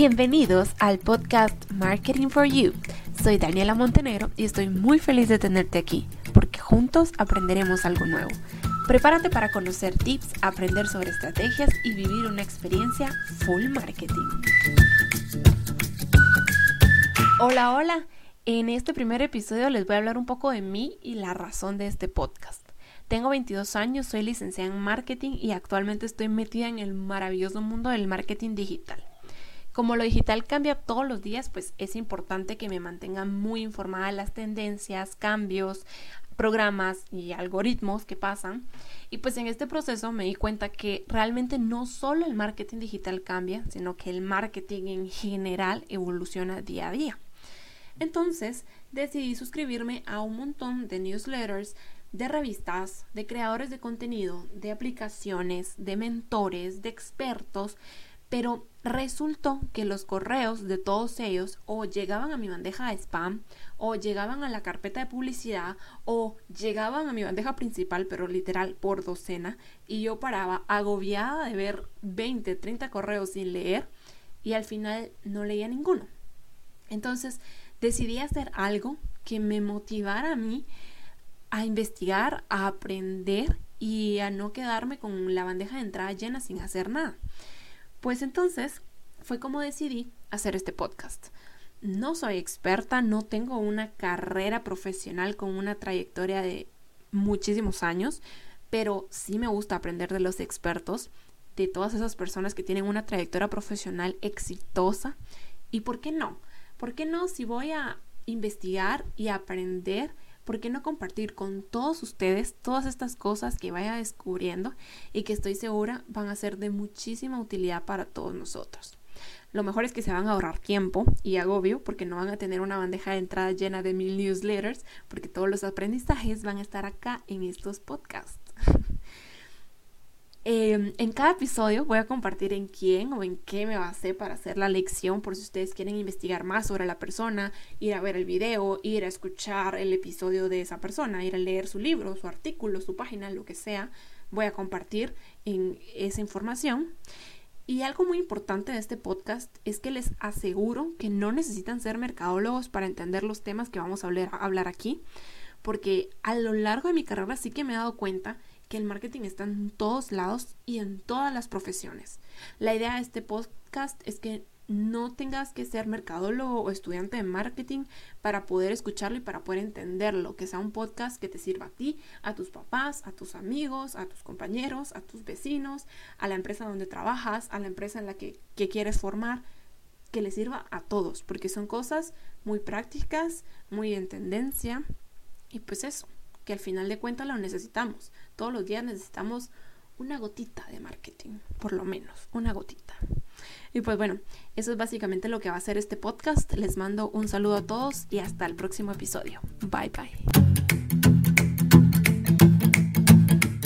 Bienvenidos al podcast Marketing for You. Soy Daniela Montenegro y estoy muy feliz de tenerte aquí porque juntos aprenderemos algo nuevo. Prepárate para conocer tips, aprender sobre estrategias y vivir una experiencia full marketing. Hola, hola. En este primer episodio les voy a hablar un poco de mí y la razón de este podcast. Tengo 22 años, soy licenciada en marketing y actualmente estoy metida en el maravilloso mundo del marketing digital. Como lo digital cambia todos los días, pues es importante que me mantenga muy informada de las tendencias, cambios, programas y algoritmos que pasan. Y pues en este proceso me di cuenta que realmente no solo el marketing digital cambia, sino que el marketing en general evoluciona día a día. Entonces decidí suscribirme a un montón de newsletters, de revistas, de creadores de contenido, de aplicaciones, de mentores, de expertos pero resultó que los correos de todos ellos o llegaban a mi bandeja de spam o llegaban a la carpeta de publicidad o llegaban a mi bandeja principal, pero literal por docena, y yo paraba agobiada de ver 20, 30 correos sin leer y al final no leía ninguno. Entonces decidí hacer algo que me motivara a mí a investigar, a aprender y a no quedarme con la bandeja de entrada llena sin hacer nada. Pues entonces fue como decidí hacer este podcast. No soy experta, no tengo una carrera profesional con una trayectoria de muchísimos años, pero sí me gusta aprender de los expertos, de todas esas personas que tienen una trayectoria profesional exitosa. ¿Y por qué no? ¿Por qué no si voy a investigar y aprender? ¿Por qué no compartir con todos ustedes todas estas cosas que vaya descubriendo y que estoy segura van a ser de muchísima utilidad para todos nosotros? Lo mejor es que se van a ahorrar tiempo y agobio porque no van a tener una bandeja de entrada llena de mil newsletters porque todos los aprendizajes van a estar acá en estos podcasts. Em, en cada episodio voy a compartir en quién o en qué me basé para hacer la lección, por si ustedes quieren investigar más sobre la persona, ir a ver el video, ir a escuchar el episodio de esa persona, ir a leer su libro, su artículo, su página, lo que sea, voy a compartir en esa información. Y algo muy importante de este podcast es que les aseguro que no necesitan ser mercadólogos para entender los temas que vamos a hablar, a hablar aquí, porque a lo largo de mi carrera sí que me he dado cuenta que el marketing está en todos lados y en todas las profesiones. La idea de este podcast es que no tengas que ser mercadólogo o estudiante de marketing para poder escucharlo y para poder entenderlo, que sea un podcast que te sirva a ti, a tus papás, a tus amigos, a tus compañeros, a tus vecinos, a la empresa donde trabajas, a la empresa en la que, que quieres formar, que le sirva a todos, porque son cosas muy prácticas, muy en tendencia y pues eso que al final de cuentas lo necesitamos. Todos los días necesitamos una gotita de marketing, por lo menos, una gotita. Y pues bueno, eso es básicamente lo que va a ser este podcast. Les mando un saludo a todos y hasta el próximo episodio. Bye bye.